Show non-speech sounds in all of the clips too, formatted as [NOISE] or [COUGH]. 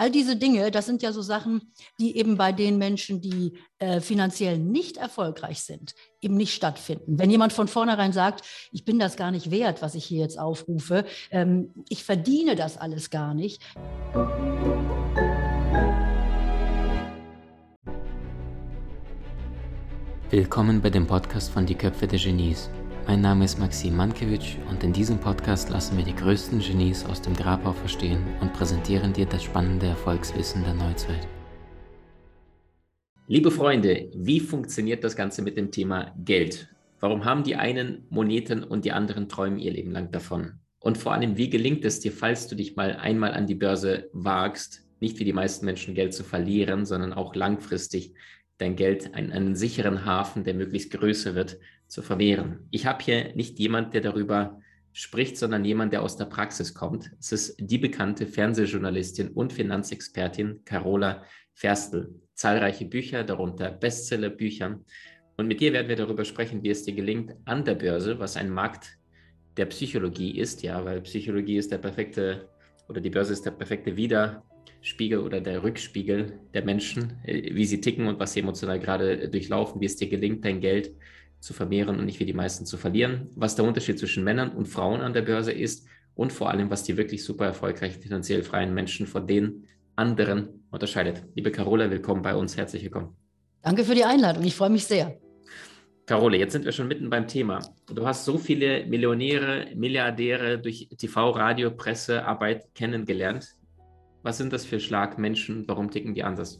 All diese Dinge, das sind ja so Sachen, die eben bei den Menschen, die äh, finanziell nicht erfolgreich sind, eben nicht stattfinden. Wenn jemand von vornherein sagt, ich bin das gar nicht wert, was ich hier jetzt aufrufe, ähm, ich verdiene das alles gar nicht. Willkommen bei dem Podcast von Die Köpfe der Genies. Mein Name ist Maxim Mankewitsch und in diesem Podcast lassen wir die größten Genies aus dem Grabau verstehen und präsentieren dir das spannende Erfolgswissen der Neuzeit. Liebe Freunde, wie funktioniert das Ganze mit dem Thema Geld? Warum haben die einen Moneten und die anderen träumen ihr Leben lang davon? Und vor allem, wie gelingt es dir, falls du dich mal einmal an die Börse wagst, nicht wie die meisten Menschen Geld zu verlieren, sondern auch langfristig dein Geld in einen sicheren Hafen, der möglichst größer wird, zu vermehren. Ich habe hier nicht jemand, der darüber spricht, sondern jemand, der aus der Praxis kommt. Es ist die bekannte Fernsehjournalistin und Finanzexpertin Carola Ferstl. Zahlreiche Bücher, darunter Bestsellerbücher. Und mit dir werden wir darüber sprechen, wie es dir gelingt an der Börse, was ein Markt der Psychologie ist, ja, weil Psychologie ist der perfekte oder die Börse ist der perfekte Widerspiegel oder der Rückspiegel der Menschen, äh, wie sie ticken und was sie emotional gerade durchlaufen, wie es dir gelingt, dein Geld zu vermehren und nicht wie die meisten zu verlieren, was der Unterschied zwischen Männern und Frauen an der Börse ist und vor allem, was die wirklich super erfolgreichen, finanziell freien Menschen von den anderen unterscheidet. Liebe Carola, willkommen bei uns. Herzlich willkommen. Danke für die Einladung. Ich freue mich sehr. Carola, jetzt sind wir schon mitten beim Thema. Du hast so viele Millionäre, Milliardäre durch TV, Radio, Presse, Arbeit kennengelernt. Was sind das für Schlagmenschen? Warum ticken die anders?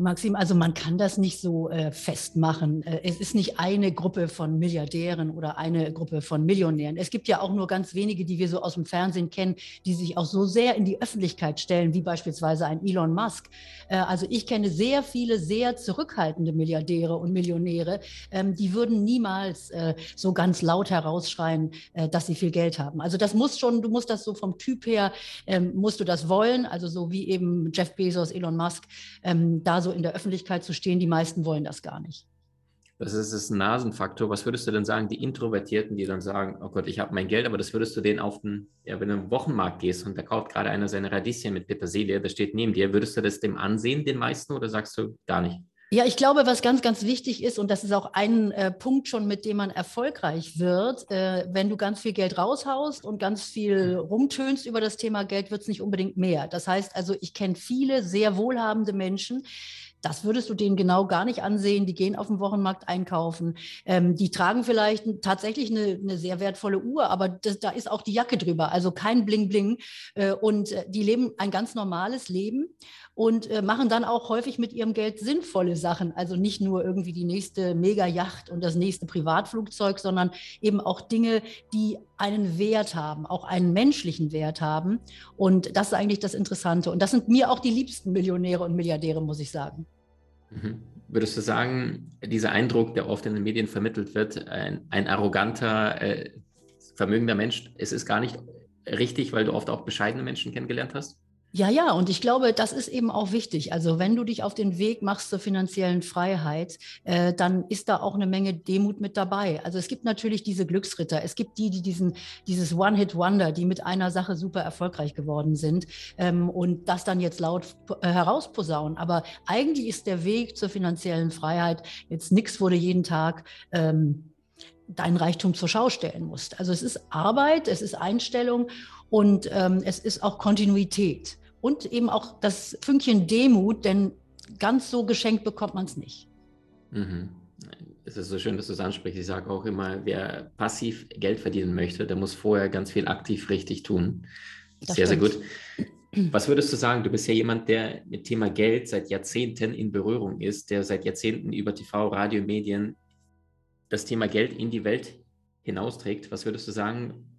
Maxim, also man kann das nicht so äh, festmachen. Äh, es ist nicht eine Gruppe von Milliardären oder eine Gruppe von Millionären. Es gibt ja auch nur ganz wenige, die wir so aus dem Fernsehen kennen, die sich auch so sehr in die Öffentlichkeit stellen, wie beispielsweise ein Elon Musk. Äh, also ich kenne sehr viele sehr zurückhaltende Milliardäre und Millionäre, ähm, die würden niemals äh, so ganz laut herausschreien, äh, dass sie viel Geld haben. Also das muss schon, du musst das so vom Typ her, ähm, musst du das wollen, also so wie eben Jeff Bezos, Elon Musk, ähm, da so in der Öffentlichkeit zu stehen. Die meisten wollen das gar nicht. Das ist das Nasenfaktor. Was würdest du denn sagen, die Introvertierten, die dann sagen, oh Gott, ich habe mein Geld, aber das würdest du denen auf den, ja, wenn du im Wochenmarkt gehst und da kauft gerade einer seine Radieschen mit Petersilie, der steht neben dir, würdest du das dem ansehen, den meisten, oder sagst du gar nicht? Ja, ich glaube, was ganz, ganz wichtig ist, und das ist auch ein äh, Punkt schon, mit dem man erfolgreich wird, äh, wenn du ganz viel Geld raushaust und ganz viel rumtönst über das Thema Geld, wird es nicht unbedingt mehr. Das heißt also, ich kenne viele sehr wohlhabende Menschen, das würdest du denen genau gar nicht ansehen. Die gehen auf dem Wochenmarkt einkaufen. Ähm, die tragen vielleicht tatsächlich eine, eine, sehr wertvolle Uhr, aber das, da ist auch die Jacke drüber, also kein Bling-Bling. Äh, und äh, die leben ein ganz normales Leben und äh, machen dann auch häufig mit ihrem Geld sinnvolle Sachen. Also nicht nur irgendwie die nächste Mega-Yacht und das nächste Privatflugzeug, sondern eben auch Dinge, die einen Wert haben, auch einen menschlichen Wert haben. Und das ist eigentlich das Interessante. Und das sind mir auch die liebsten Millionäre und Milliardäre, muss ich sagen. Mhm. Würdest du sagen, dieser Eindruck, der oft in den Medien vermittelt wird, ein, ein arroganter, äh, vermögender Mensch, es ist gar nicht richtig, weil du oft auch bescheidene Menschen kennengelernt hast? Ja, ja, und ich glaube, das ist eben auch wichtig. Also wenn du dich auf den Weg machst zur finanziellen Freiheit, äh, dann ist da auch eine Menge Demut mit dabei. Also es gibt natürlich diese Glücksritter, es gibt die, die diesen, dieses One-Hit-Wonder, die mit einer Sache super erfolgreich geworden sind ähm, und das dann jetzt laut äh, herausposaunen. Aber eigentlich ist der Weg zur finanziellen Freiheit jetzt nichts, wo du jeden Tag ähm, deinen Reichtum zur Schau stellen musst. Also es ist Arbeit, es ist Einstellung und ähm, es ist auch Kontinuität und eben auch das Fünkchen Demut, denn ganz so geschenkt bekommt man es nicht. Mhm. Es ist so schön, dass du es ansprichst. Ich sage auch immer, wer passiv Geld verdienen möchte, der muss vorher ganz viel aktiv richtig tun. Das sehr, stimmt. sehr gut. Was würdest du sagen? Du bist ja jemand, der mit Thema Geld seit Jahrzehnten in Berührung ist, der seit Jahrzehnten über TV, Radio, Medien das Thema Geld in die Welt hinausträgt. Was würdest du sagen?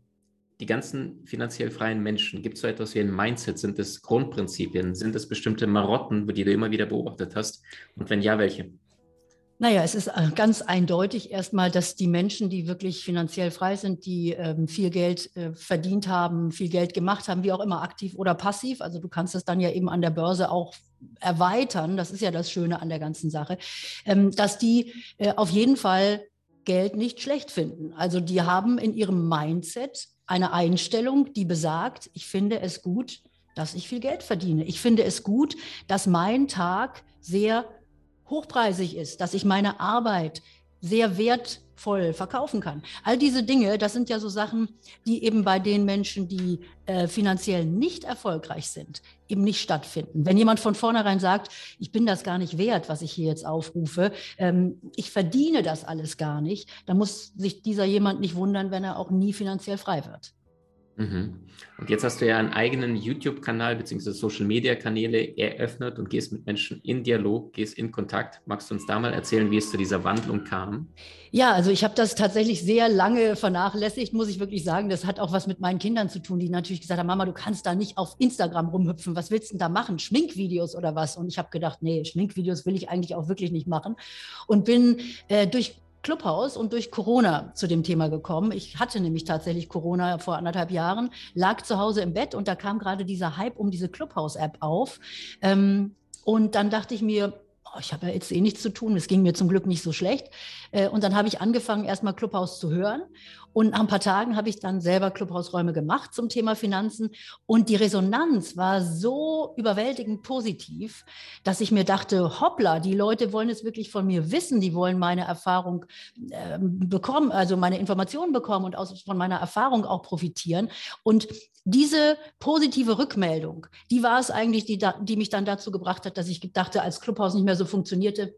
Die ganzen finanziell freien Menschen, gibt es so etwas wie ein Mindset? Sind es Grundprinzipien? Sind es bestimmte Marotten, die du immer wieder beobachtet hast? Und wenn ja, welche? Naja, es ist äh, ganz eindeutig erstmal, dass die Menschen, die wirklich finanziell frei sind, die ähm, viel Geld äh, verdient haben, viel Geld gemacht haben, wie auch immer, aktiv oder passiv, also du kannst das dann ja eben an der Börse auch erweitern, das ist ja das Schöne an der ganzen Sache, ähm, dass die äh, auf jeden Fall Geld nicht schlecht finden. Also die haben in ihrem Mindset eine Einstellung, die besagt, ich finde es gut, dass ich viel Geld verdiene. Ich finde es gut, dass mein Tag sehr hochpreisig ist, dass ich meine Arbeit sehr wertvoll verkaufen kann. All diese Dinge, das sind ja so Sachen, die eben bei den Menschen, die äh, finanziell nicht erfolgreich sind, eben nicht stattfinden. Wenn jemand von vornherein sagt, ich bin das gar nicht wert, was ich hier jetzt aufrufe, ähm, ich verdiene das alles gar nicht, dann muss sich dieser jemand nicht wundern, wenn er auch nie finanziell frei wird. Mhm. Und jetzt hast du ja einen eigenen YouTube-Kanal bzw. Social-Media-Kanäle eröffnet und gehst mit Menschen in Dialog, gehst in Kontakt. Magst du uns da mal erzählen, wie es zu dieser Wandlung kam? Ja, also ich habe das tatsächlich sehr lange vernachlässigt, muss ich wirklich sagen. Das hat auch was mit meinen Kindern zu tun, die natürlich gesagt haben, Mama, du kannst da nicht auf Instagram rumhüpfen. Was willst du denn da machen? Schminkvideos oder was? Und ich habe gedacht, nee, Schminkvideos will ich eigentlich auch wirklich nicht machen. Und bin äh, durch Clubhouse und durch Corona zu dem Thema gekommen. Ich hatte nämlich tatsächlich Corona vor anderthalb Jahren, lag zu Hause im Bett und da kam gerade dieser Hype um diese Clubhouse-App auf. Ähm, und dann dachte ich mir, oh, ich habe ja jetzt eh nichts zu tun. Es ging mir zum Glück nicht so schlecht. Äh, und dann habe ich angefangen, erstmal Clubhouse zu hören. Und nach ein paar Tagen habe ich dann selber Clubhausräume gemacht zum Thema Finanzen. Und die Resonanz war so überwältigend positiv, dass ich mir dachte, hoppla, die Leute wollen es wirklich von mir wissen. Die wollen meine Erfahrung äh, bekommen, also meine Informationen bekommen und aus, von meiner Erfahrung auch profitieren. Und diese positive Rückmeldung, die war es eigentlich, die, die mich dann dazu gebracht hat, dass ich dachte, als Clubhaus nicht mehr so funktionierte,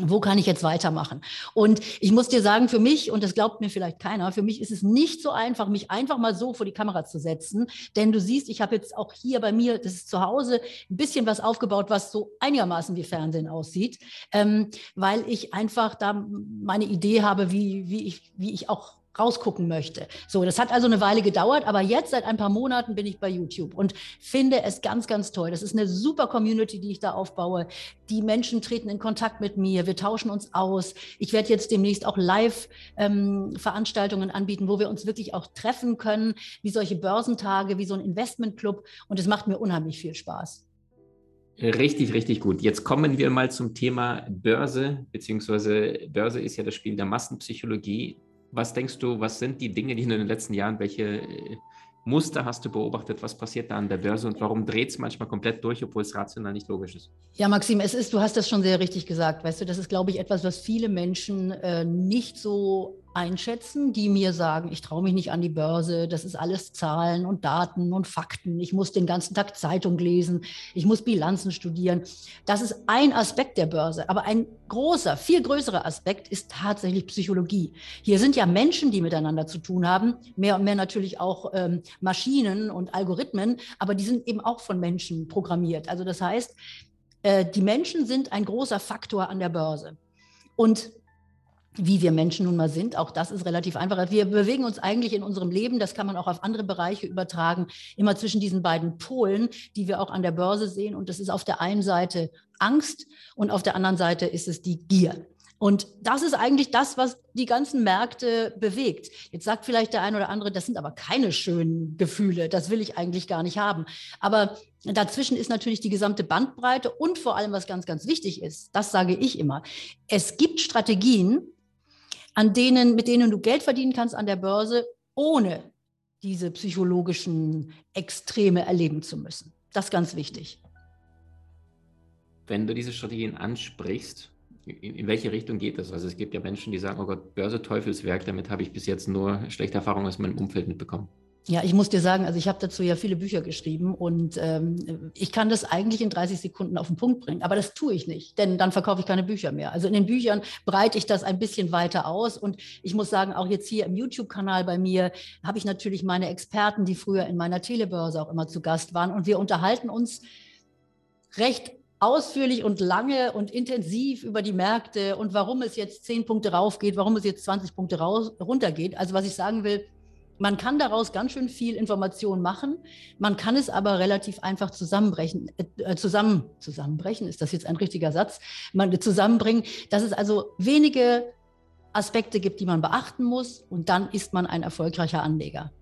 wo kann ich jetzt weitermachen? Und ich muss dir sagen, für mich, und das glaubt mir vielleicht keiner, für mich ist es nicht so einfach, mich einfach mal so vor die Kamera zu setzen. Denn du siehst, ich habe jetzt auch hier bei mir, das ist zu Hause, ein bisschen was aufgebaut, was so einigermaßen wie Fernsehen aussieht, ähm, weil ich einfach da meine Idee habe, wie, wie, ich, wie ich auch rausgucken möchte. So, das hat also eine Weile gedauert, aber jetzt seit ein paar Monaten bin ich bei YouTube und finde es ganz, ganz toll. Das ist eine super Community, die ich da aufbaue. Die Menschen treten in Kontakt mit mir, wir tauschen uns aus. Ich werde jetzt demnächst auch Live-Veranstaltungen ähm, anbieten, wo wir uns wirklich auch treffen können, wie solche Börsentage, wie so ein Investmentclub. Und es macht mir unheimlich viel Spaß. Richtig, richtig gut. Jetzt kommen wir mal zum Thema Börse, beziehungsweise Börse ist ja das Spiel der Massenpsychologie. Was denkst du, was sind die Dinge, die in den letzten Jahren, welche äh, Muster hast du beobachtet? Was passiert da an der Börse und warum dreht es manchmal komplett durch, obwohl es rational nicht logisch ist? Ja, Maxim, es ist, du hast das schon sehr richtig gesagt. Weißt du, das ist, glaube ich, etwas, was viele Menschen äh, nicht so einschätzen, die mir sagen, ich traue mich nicht an die Börse, das ist alles Zahlen und Daten und Fakten, ich muss den ganzen Tag Zeitung lesen, ich muss Bilanzen studieren. Das ist ein Aspekt der Börse, aber ein großer, viel größerer Aspekt ist tatsächlich Psychologie. Hier sind ja Menschen, die miteinander zu tun haben, mehr und mehr natürlich auch ähm, Maschinen und Algorithmen, aber die sind eben auch von Menschen programmiert. Also das heißt, äh, die Menschen sind ein großer Faktor an der Börse. Und wie wir Menschen nun mal sind. Auch das ist relativ einfach. Wir bewegen uns eigentlich in unserem Leben, das kann man auch auf andere Bereiche übertragen, immer zwischen diesen beiden Polen, die wir auch an der Börse sehen. Und das ist auf der einen Seite Angst und auf der anderen Seite ist es die Gier. Und das ist eigentlich das, was die ganzen Märkte bewegt. Jetzt sagt vielleicht der eine oder andere, das sind aber keine schönen Gefühle, das will ich eigentlich gar nicht haben. Aber dazwischen ist natürlich die gesamte Bandbreite und vor allem, was ganz, ganz wichtig ist, das sage ich immer, es gibt Strategien, an denen, mit denen du Geld verdienen kannst an der Börse, ohne diese psychologischen Extreme erleben zu müssen. Das ist ganz wichtig. Wenn du diese Strategien ansprichst, in, welche Richtung geht das? Also es gibt ja Menschen, die sagen, oh Gott, Börse Teufelswerk, damit habe ich bis jetzt nur schlechte Erfahrungen aus meinem Umfeld mitbekommen. Ja, ich muss dir sagen, also ich habe dazu ja viele Bücher geschrieben und ähm, ich kann das eigentlich in 30 Sekunden auf den Punkt bringen, aber das tue ich nicht, denn dann verkaufe ich keine Bücher mehr. Also in den Büchern breite ich das ein bisschen weiter aus und ich muss sagen, auch jetzt hier im YouTube-Kanal bei mir habe ich natürlich meine Experten, die früher in meiner Telebörse auch immer zu Gast waren und wir unterhalten uns recht ausführlich und lange und intensiv über die Märkte und warum es jetzt 10 Punkte raufgeht, warum es jetzt 20 Punkte raus, runtergeht. Also was ich sagen will, man kann daraus ganz schön viel Information machen. Man kann es aber relativ einfach zusammenbrechen, äh, zusammen, zusammenbrechen, ist das jetzt ein richtiger Satz? Man zusammenbringen, dass es also wenige Aspekte gibt, die man beachten muss und dann ist man ein erfolgreicher Anleger.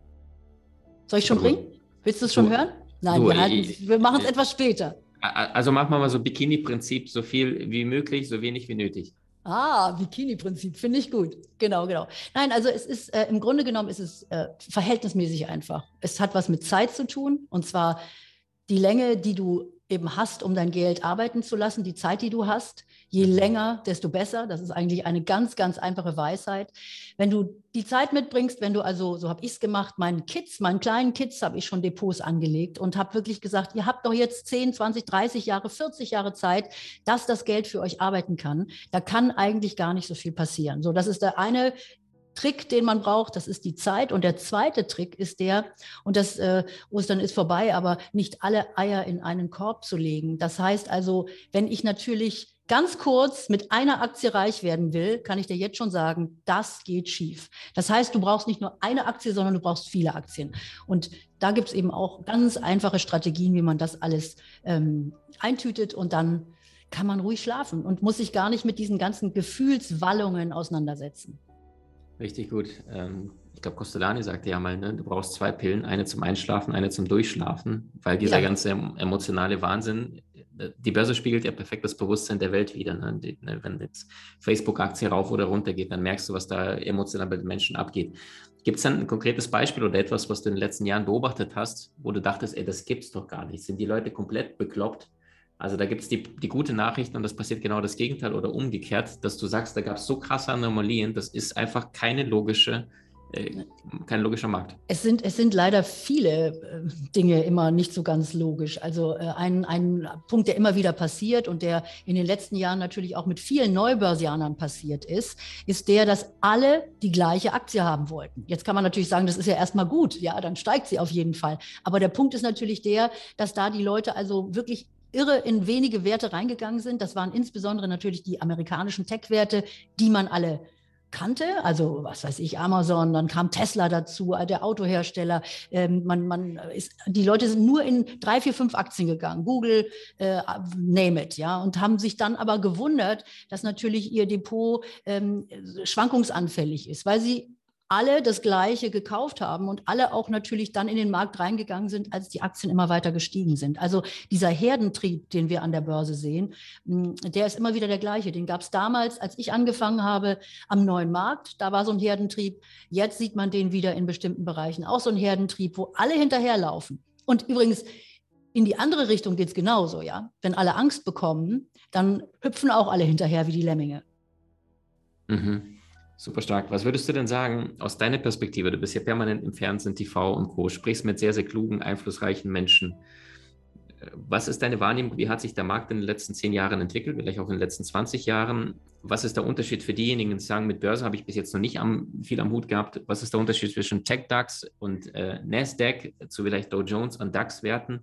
Soll ich schon bringen? Willst du es schon du, hören? Nein, du, wir, halten, wir machen es etwas später. Also machen wir mal so Bikini-Prinzip, so viel wie möglich, so wenig wie nötig. Ah, Bikini-Prinzip, finde ich gut. Genau, genau. Nein, also es ist äh, im Grunde genommen ist es äh, verhältnismäßig einfach. Es hat was mit Zeit zu tun und zwar die Länge, die du eben hast, um dein Geld arbeiten zu lassen, die Zeit, die du hast. Je länger, desto besser. Das ist eigentlich eine ganz, ganz einfache Weisheit. Wenn du die Zeit mitbringst, wenn du also, so habe ich es gemacht, meinen Kids, meinen kleinen Kids habe ich schon Depots angelegt und habe wirklich gesagt, ihr habt doch jetzt 10, 20, 30 Jahre, 40 Jahre Zeit, dass das Geld für euch arbeiten kann. Da kann eigentlich gar nicht so viel passieren. So, das ist der eine Trick, den man braucht, das ist die Zeit. Und der zweite Trick ist der, und das äh, Ostern ist vorbei, aber nicht alle Eier in einen Korb zu legen. Das heißt also, wenn ich natürlich ganz kurz mit einer Aktie reich werden will, kann ich dir jetzt schon sagen, das geht schief. Das heißt, du brauchst nicht nur eine Aktie, sondern du brauchst viele Aktien. Und da gibt es eben auch ganz einfache Strategien, wie man das alles ähm, eintütet und dann kann man ruhig schlafen und muss sich gar nicht mit diesen ganzen Gefühlswallungen auseinandersetzen. Richtig gut. Ähm, ich glaube, Costellani sagte ja mal, ne, du brauchst zwei Pillen, eine zum Einschlafen, eine zum Durchschlafen, weil dieser ja. ganze emotionale Wahnsinn, äh, die Börse spiegelt ja perfekt das Bewusstsein der Welt wieder. Ne? Ne, wenn jetzt Facebook-Aktie rauf oder runter geht, dann merkst du, was da emotional bei den Menschen abgeht. Gibt es dann ein konkretes Beispiel oder etwas, was du in den letzten Jahren beobachtet hast, wo du dachtest, ey, das gibt's doch gar nicht? Sind die Leute komplett bekloppt? Also da gibt es die, die gute Nachricht und das passiert genau das Gegenteil oder umgekehrt, dass du sagst, da gab es so krasse Anomalien, das ist einfach keine logische, äh, kein logischer Markt. Es sind, es sind leider viele äh, Dinge immer nicht so ganz logisch. Also äh, ein, ein Punkt, der immer wieder passiert und der in den letzten Jahren natürlich auch mit vielen Neubörsianern passiert ist, ist der, dass alle die gleiche Aktie haben wollten. Jetzt kann man natürlich sagen, das ist ja erstmal gut, ja, dann steigt sie auf jeden Fall. Aber der Punkt ist natürlich der, dass da die Leute also wirklich irre in wenige Werte reingegangen sind. Das waren insbesondere natürlich die amerikanischen Tech-Werte, die man alle kannte, also was weiß ich, Amazon, dann kam Tesla dazu, der Autohersteller. Ähm, man, man ist, die Leute sind nur in drei, vier, fünf Aktien gegangen, Google, äh, name it, ja, und haben sich dann aber gewundert, dass natürlich ihr Depot ähm, schwankungsanfällig ist, weil sie alle das Gleiche gekauft haben und alle auch natürlich dann in den Markt reingegangen sind, als die Aktien immer weiter gestiegen sind. Also dieser Herdentrieb, den wir an der Börse sehen, hm, der ist immer wieder der gleiche. Den gab es damals, als ich angefangen habe, am neuen Markt. Da war so ein Herdentrieb. Jetzt sieht man den wieder in bestimmten Bereichen. Auch so ein Herdentrieb, wo alle hinterherlaufen. Und übrigens, in die andere Richtung geht es genauso, ja. Wenn alle Angst bekommen, dann hüpfen auch alle hinterher wie die Lemminge. Mhm. Super stark. Was würdest du denn sagen aus deiner Perspektive? Du bist ja permanent im Fernsehen, TV und Co., sprichst mit sehr, sehr klugen, einflussreichen Menschen. Was ist deine Wahrnehmung? Wie hat sich der Markt in den letzten zehn Jahren entwickelt, vielleicht auch in den letzten 20 Jahren? Was ist der Unterschied für diejenigen, die sagen, mit Börse habe ich bis jetzt noch nicht am, viel am Hut gehabt? Was ist der Unterschied zwischen Tech-DAX und äh, NASDAQ zu vielleicht Dow Jones und DAX-Werten?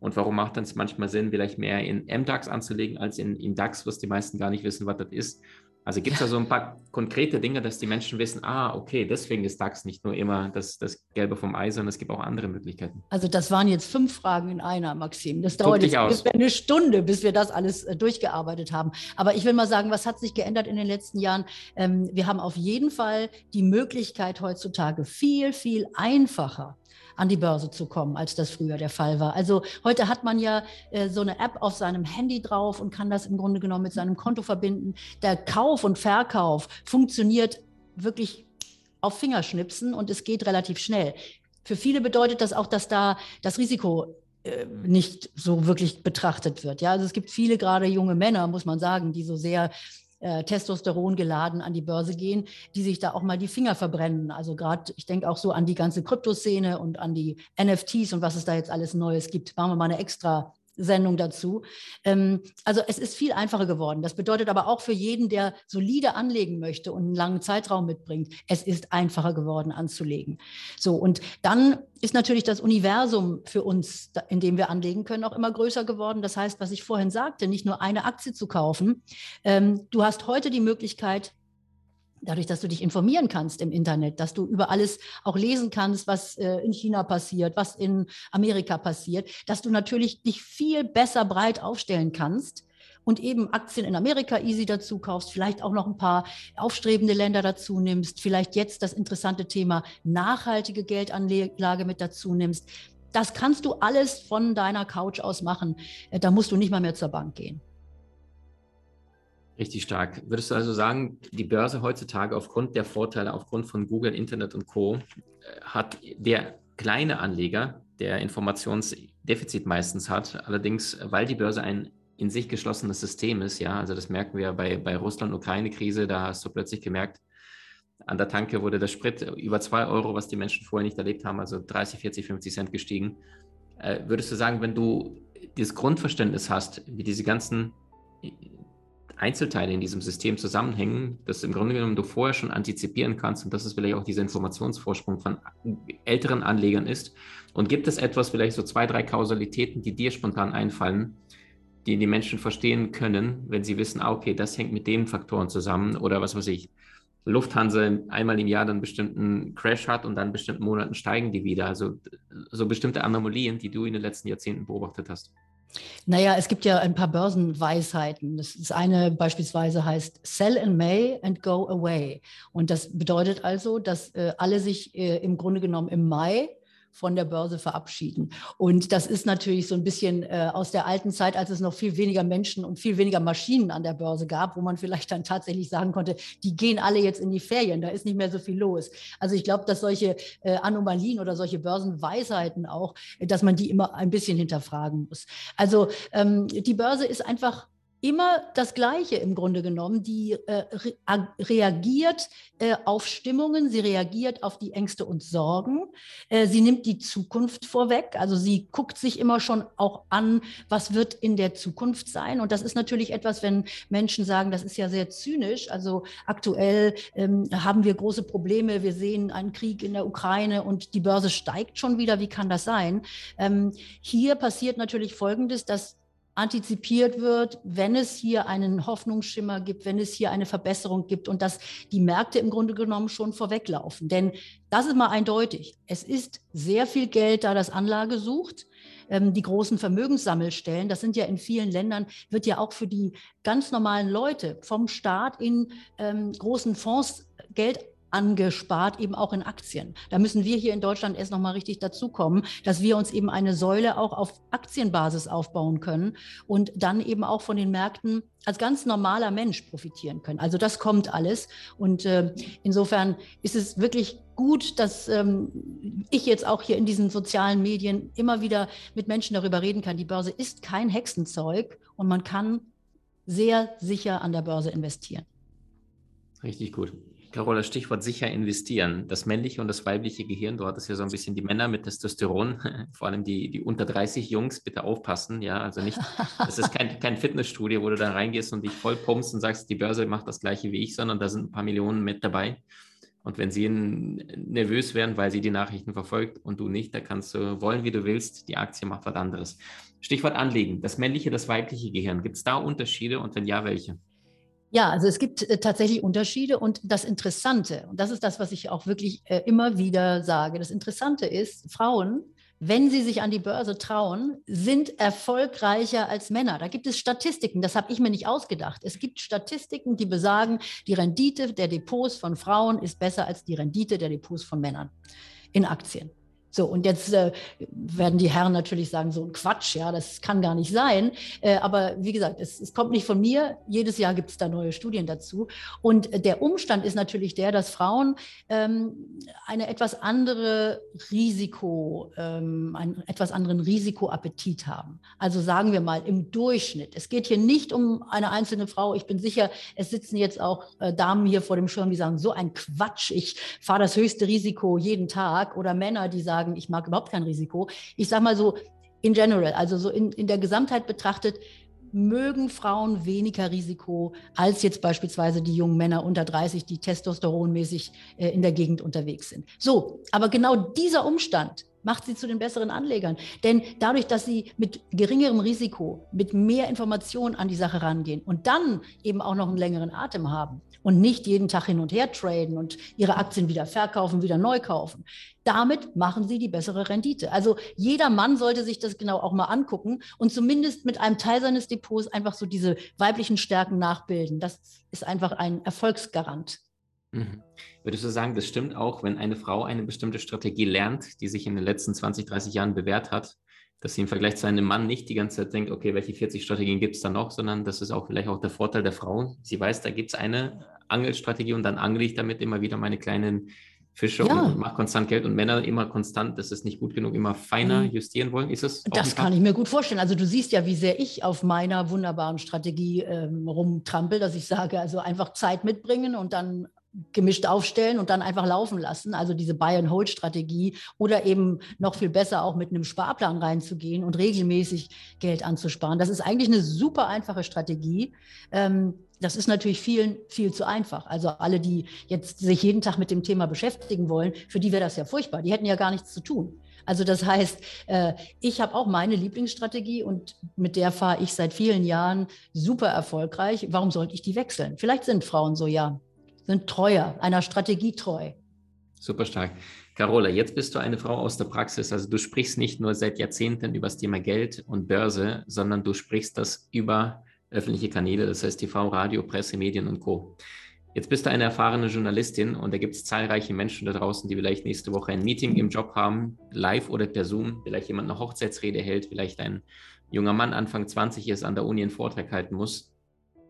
Und warum macht es manchmal Sinn, vielleicht mehr in MDAX anzulegen als in, in DAX, was die meisten gar nicht wissen, was das ist? Also gibt es da so ein paar konkrete Dinge, dass die Menschen wissen, ah, okay, deswegen ist DAX nicht nur immer das, das Gelbe vom Ei, sondern es gibt auch andere Möglichkeiten. Also das waren jetzt fünf Fragen in einer, Maxim. Das dauert jetzt eine Stunde, bis wir das alles äh, durchgearbeitet haben. Aber ich will mal sagen, was hat sich geändert in den letzten Jahren? Ähm, wir haben auf jeden Fall die Möglichkeit heutzutage viel, viel einfacher an die Börse zu kommen, als das früher der Fall war. Also heute hat man ja äh, so eine App auf seinem Handy drauf und kann das im Grunde genommen mit seinem Konto verbinden. Der Kauf und Verkauf funktioniert wirklich auf Fingerschnipsen und es geht relativ schnell. Für viele bedeutet das auch, dass da das Risiko äh, nicht so wirklich betrachtet wird. Ja, also es gibt viele gerade junge Männer, muss man sagen, die so sehr äh, Testosteron geladen an die Börse gehen, die sich da auch mal die Finger verbrennen. Also gerade, ich denke auch so an die ganze Kryptoszene und an die NFTs und was es da jetzt alles Neues gibt. Machen wir mal eine extra Sendung dazu. Ähm, also es ist viel einfacher geworden. Das bedeutet aber auch für jeden, der solide anlegen möchte und einen langen Zeitraum mitbringt, es ist einfacher geworden anzulegen. So, und dann ist natürlich das Universum für uns, in dem wir anlegen können, auch immer größer geworden. Das heißt, was ich vorhin sagte, nicht nur eine Aktie zu kaufen. Ähm, du hast heute die Möglichkeit, dadurch, dass du dich informieren kannst im Internet, dass du über alles auch lesen kannst, was äh, in China passiert, was in Amerika passiert, dass du natürlich dich viel besser breit aufstellen kannst und eben Aktien in Amerika easy dazu kaufst, vielleicht auch noch ein paar aufstrebende Länder dazu nimmst, vielleicht jetzt das interessante Thema nachhaltige Geldanlage mit dazu nimmst. Das kannst du alles von deiner Couch aus machen. Äh, da musst du nicht mal mehr zur Bank gehen. Richtig stark. Würdest du also sagen, die Börse heutzutage aufgrund der Vorteile, aufgrund von Google, Internet und Co. Äh, hat der kleine Anleger, der Informationsdefizit meistens hat. Allerdings, weil die Börse ein in sich geschlossenes System ist, ja, also das merken wir bei, bei Russland-Ukraine-Krise, da hast du plötzlich gemerkt, an der Tanke wurde der Sprit über zwei Euro, was die Menschen vorher nicht erlebt haben, also 30, 40, 50 Cent gestiegen. Äh, würdest du sagen, wenn du dieses Grundverständnis hast, wie diese ganzen Einzelteile in diesem System zusammenhängen, dass im Grunde genommen du vorher schon antizipieren kannst und dass es vielleicht auch dieser Informationsvorsprung von älteren Anlegern ist. Und gibt es etwas, vielleicht so zwei, drei Kausalitäten, die dir spontan einfallen, die die Menschen verstehen können, wenn sie wissen, ah, okay, das hängt mit den Faktoren zusammen oder was weiß ich. Lufthansa einmal im Jahr dann bestimmten Crash hat und dann in bestimmten Monaten steigen die wieder. Also so bestimmte Anomalien, die du in den letzten Jahrzehnten beobachtet hast. Naja, es gibt ja ein paar Börsenweisheiten. Das, das eine beispielsweise heißt Sell in May and go away. Und das bedeutet also, dass äh, alle sich äh, im Grunde genommen im Mai von der Börse verabschieden. Und das ist natürlich so ein bisschen äh, aus der alten Zeit, als es noch viel weniger Menschen und viel weniger Maschinen an der Börse gab, wo man [LAUGHS] vielleicht dann tatsächlich sagen konnte, die gehen alle jetzt in die Ferien, da ist nicht mehr so viel los. Also ich glaube, dass solche äh, Anomalien oder solche Börsenweisheiten auch, dass man die immer ein bisschen hinterfragen muss. Also ähm, die Börse ist einfach immer das Gleiche im Grunde genommen. Die äh, re reagiert äh, auf Stimmungen, sie reagiert auf die Ängste und Sorgen, äh, sie nimmt die Zukunft vorweg, also sie guckt sich immer schon auch an, was wird in der Zukunft sein. Und das ist natürlich etwas, wenn Menschen sagen, das ist ja sehr zynisch. Also aktuell ähm, haben wir große Probleme, wir sehen einen Krieg in der Ukraine und die Börse steigt schon wieder. Wie kann das sein? Ähm, hier passiert natürlich Folgendes, dass antizipiert wird, wenn es hier einen Hoffnungsschimmer gibt, wenn es hier eine Verbesserung gibt und dass die Märkte im Grunde genommen schon vorweglaufen. Denn das ist mal eindeutig. Es ist sehr viel Geld da, das Anlage sucht. Ähm, die großen Vermögenssammelstellen, das sind ja in vielen Ländern, wird ja auch für die ganz normalen Leute vom Staat in ähm, großen Fonds Geld angespart, eben auch in Aktien. Da müssen wir hier in Deutschland erst noch mal richtig dazukommen, dass wir uns eben eine Säule auch auf Aktienbasis aufbauen können und dann eben auch von den Märkten als ganz normaler Mensch profitieren können. Also das kommt alles. Und äh, insofern ist es wirklich gut, dass ähm, ich jetzt auch hier in diesen sozialen Medien immer wieder mit Menschen darüber reden kann. Die Börse ist kein Hexenzeug und man kann sehr sicher an der Börse investieren. Richtig gut. Carola, Stichwort sicher investieren. Das männliche und das weibliche Gehirn, du hattest ja so ein bisschen die Männer mit Testosteron, [LAUGHS] vor allem die, die unter 30 Jungs, bitte aufpassen. Ja, also nicht, das ist kein, kein Fitnessstudio, wo du da reingehst und dich voll pumpst und sagst, die Börse macht das gleiche wie ich, sondern da sind ein paar Millionen mit dabei. Und wenn sie nervös werden, weil sie die Nachrichten verfolgt und du nicht, da kannst du wollen, wie du willst, die Aktie macht was anderes. Stichwort Anlegen, das männliche, das weibliche Gehirn. Gibt es da Unterschiede und wenn ja, welche? Ja, also es gibt äh, tatsächlich Unterschiede und das Interessante, und das ist das, was ich auch wirklich äh, immer wieder sage, das Interessante ist, Frauen, wenn sie sich an die Börse trauen, sind erfolgreicher als Männer. Da gibt es Statistiken, das habe ich mir nicht ausgedacht. Es gibt Statistiken, die besagen, die Rendite der Depots von Frauen ist besser als die Rendite der Depots von Männern in Aktien. So, und jetzt äh, werden die Herren natürlich sagen, so ein Quatsch, ja, das kann gar nicht sein. Äh, aber wie gesagt, es, es, kommt nicht von mir. Jedes Jahr gibt es da neue Studien dazu. Und äh, der Umstand ist natürlich der, dass Frauen ähm, eine etwas andere Risiko, ähm, einen etwas anderen Risikoappetit haben. Also sagen wir mal im Durchschnitt. Es geht hier nicht um eine einzelne Frau. Ich bin sicher, es sitzen jetzt auch äh, Damen hier vor dem Schirm, die sagen, so ein Quatsch, ich fahre das höchste Risiko jeden Tag. Oder Männer, die sagen, sagen, ich mag überhaupt kein Risiko. Ich sage mal so in general, also so in, in der Gesamtheit betrachtet, mögen Frauen weniger Risiko als jetzt beispielsweise die jungen Männer unter 30, die testosteronmäßig äh, in der Gegend unterwegs sind. So, aber genau dieser Umstand macht sie zu den besseren Anlegern. Denn dadurch, dass sie mit geringerem Risiko, mit mehr Informationen an die Sache rangehen und dann eben auch noch einen längeren Atem haben und nicht jeden Tag hin und her traden und ihre Aktien wieder verkaufen, wieder neu kaufen, damit machen sie die bessere Rendite. Also jeder Mann sollte sich das genau auch mal angucken und zumindest mit einem Teil seines Depots einfach so diese weiblichen Stärken nachbilden. Das ist einfach ein Erfolgsgarant. Mhm. Würdest du sagen, das stimmt auch, wenn eine Frau eine bestimmte Strategie lernt, die sich in den letzten 20, 30 Jahren bewährt hat, dass sie im Vergleich zu einem Mann nicht die ganze Zeit denkt, okay, welche 40 Strategien gibt es da noch, sondern das ist auch vielleicht auch der Vorteil der Frau. Sie weiß, da gibt es eine Angelstrategie und dann angle ich damit immer wieder meine kleinen Fische ja. und macht konstant Geld und Männer immer konstant, das ist nicht gut genug, immer feiner mhm. justieren wollen. Ist es? Das kann ich mir gut vorstellen. Also du siehst ja, wie sehr ich auf meiner wunderbaren Strategie ähm, rumtrampel, dass ich sage, also einfach Zeit mitbringen und dann gemischt aufstellen und dann einfach laufen lassen. Also diese Buy-and-Hold-Strategie oder eben noch viel besser auch mit einem Sparplan reinzugehen und regelmäßig Geld anzusparen. Das ist eigentlich eine super einfache Strategie. Ähm, das ist natürlich vielen viel zu einfach. Also alle, die jetzt sich jeden Tag mit dem Thema beschäftigen wollen, für die wäre das ja furchtbar. Die hätten ja gar nichts zu tun. Also das heißt, äh, ich habe auch meine Lieblingsstrategie und mit der fahre ich seit vielen Jahren super erfolgreich. Warum sollte ich die wechseln? Vielleicht sind Frauen so, ja sind treuer, einer Strategie treu. Super stark. Carola, jetzt bist du eine Frau aus der Praxis. Also du sprichst nicht nur seit Jahrzehnten über das Thema Geld und Börse, sondern du sprichst das über öffentliche Kanäle, das heißt TV, Radio, Presse, Medien und Co. Jetzt bist du eine erfahrene Journalistin und da gibt es zahlreiche Menschen da draußen, die vielleicht nächste Woche ein Meeting im Job haben, live oder per Zoom, vielleicht jemand eine Hochzeitsrede hält, vielleicht ein junger Mann Anfang 20 ist, an der Uni einen Vortrag halten muss.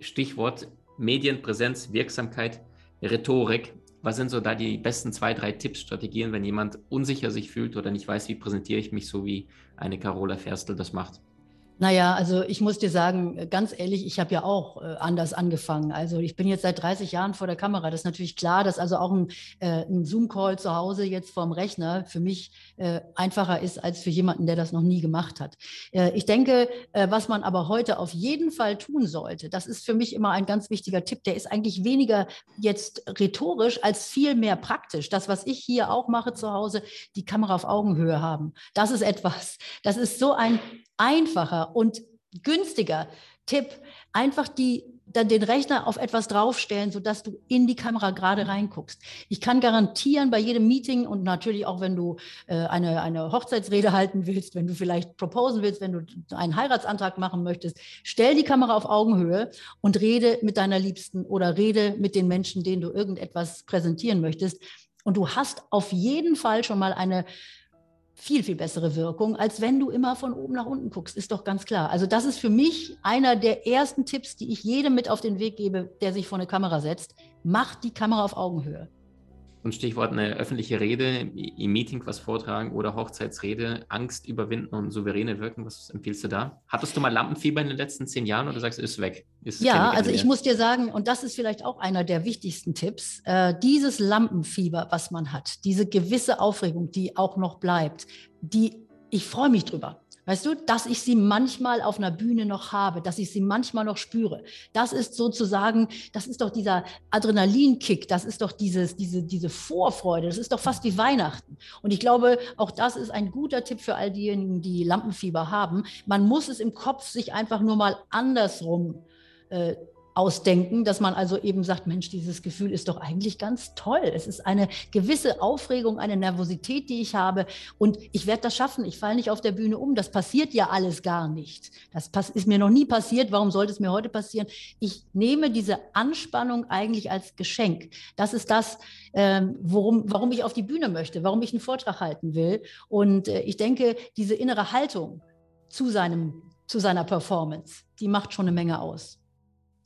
Stichwort Medienpräsenz, Wirksamkeit. Rhetorik. Was sind so da die besten zwei, drei Tipps, Strategien, wenn jemand unsicher sich fühlt oder nicht weiß, wie präsentiere ich mich so, wie eine Carola Ferstel das macht? Naja, also ich muss dir sagen, ganz ehrlich, ich habe ja auch äh, anders angefangen. Also ich bin jetzt seit 30 Jahren vor der Kamera. Das ist natürlich klar, dass also auch ein, äh, ein Zoom-Call zu Hause jetzt vorm Rechner für mich äh, einfacher ist als für jemanden, der das noch nie gemacht hat. Äh, ich denke, äh, was man aber heute auf jeden Fall tun sollte, das ist für mich immer ein ganz wichtiger Tipp, der ist eigentlich weniger jetzt rhetorisch als viel mehr praktisch. Das, was ich hier auch mache zu Hause, die Kamera auf Augenhöhe haben. Das ist etwas, das ist so ein einfacher und günstiger Tipp, einfach die, dann den Rechner auf etwas draufstellen, sodass du in die Kamera gerade reinguckst. Ich kann garantieren, bei jedem Meeting und natürlich auch, wenn du äh, eine, eine Hochzeitsrede halten willst, wenn du vielleicht proposen willst, wenn du einen Heiratsantrag machen möchtest, stell die Kamera auf Augenhöhe und rede mit deiner Liebsten oder rede mit den Menschen, denen du irgendetwas präsentieren möchtest. Und du hast auf jeden Fall schon mal eine viel, viel bessere Wirkung, als wenn du immer von oben nach unten guckst, ist doch ganz klar. Also das ist für mich einer der ersten Tipps, die ich jedem mit auf den Weg gebe, der sich vor eine Kamera setzt. Mach die Kamera auf Augenhöhe. Und Stichwort eine öffentliche Rede, im Meeting was vortragen oder Hochzeitsrede, Angst überwinden und souveräne wirken. Was empfiehlst du da? Hattest du mal Lampenfieber in den letzten zehn Jahren oder sagst du, ist weg? Ist ja, also ich muss dir sagen, und das ist vielleicht auch einer der wichtigsten Tipps, äh, dieses Lampenfieber, was man hat, diese gewisse Aufregung, die auch noch bleibt, die, ich freue mich drüber. Weißt du, dass ich sie manchmal auf einer Bühne noch habe, dass ich sie manchmal noch spüre. Das ist sozusagen, das ist doch dieser Adrenalinkick, das ist doch dieses, diese, diese Vorfreude, das ist doch fast wie Weihnachten. Und ich glaube, auch das ist ein guter Tipp für all diejenigen, die Lampenfieber haben. Man muss es im Kopf sich einfach nur mal andersrum äh, ausdenken, dass man also eben sagt, Mensch, dieses Gefühl ist doch eigentlich ganz toll. Es ist eine gewisse Aufregung, eine Nervosität, die ich habe und ich werde das schaffen. Ich falle nicht auf der Bühne um. Das passiert ja alles gar nicht. Das ist mir noch nie passiert. Warum sollte es mir heute passieren? Ich nehme diese Anspannung eigentlich als Geschenk. Das ist das, ähm, worum, warum ich auf die Bühne möchte, warum ich einen Vortrag halten will. Und äh, ich denke, diese innere Haltung zu seinem zu seiner Performance, die macht schon eine Menge aus.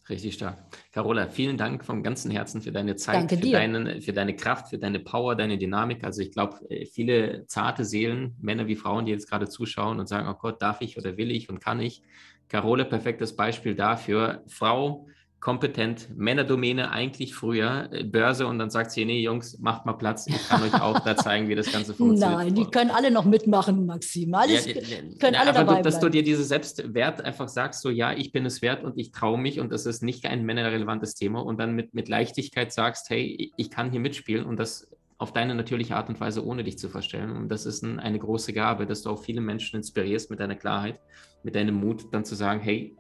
Richtig stark. Carola, vielen Dank vom ganzen Herzen für deine Zeit, für. Deinen, für deine Kraft, für deine Power, deine Dynamik. Also ich glaube, äh, viele zarte Seelen, Männer wie Frauen, die jetzt gerade zuschauen und sagen, oh Gott, darf ich oder will ich und kann ich. Carola, perfektes Beispiel dafür. Frau, kompetent, Männerdomäne eigentlich früher, äh, Börse und dann sagt sie, nee, Jungs, macht mal Platz, ich kann euch auch da zeigen, wie das Ganze funktioniert. Nein, die können alle noch mitmachen, Maxim. Alles ja, können alle aber dabei du, dass du dir diese Selbstwert einfach sagst, so ja, ich bin es wert und ich traue mich und das ist nicht ein männerrelevantes Thema und dann mit, mit Leichtigkeit sagst, hey, ich kann hier mitspielen und das auf deine natürliche Art und Weise, ohne dich zu verstellen. Und das ist ein, eine große Gabe, dass du auch viele Menschen inspirierst mit deiner Klarheit, mit deinem Mut, dann zu sagen, hey,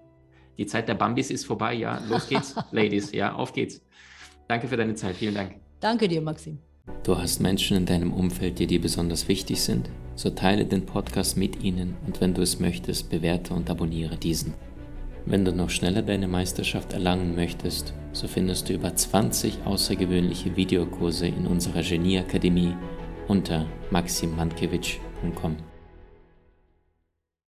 die Zeit der Bambis ist vorbei, ja. Los geht's, [LAUGHS] Ladies, ja, auf geht's. Danke für deine Zeit, vielen Dank. Danke dir, Maxim. Du hast Menschen in deinem Umfeld, die dir besonders wichtig sind? So teile den Podcast mit ihnen und wenn du es möchtest, bewerte und abonniere diesen. Wenn du noch schneller deine Meisterschaft erlangen möchtest, so findest du über 20 außergewöhnliche Videokurse in unserer Genieakademie unter maximmankiewicz.com.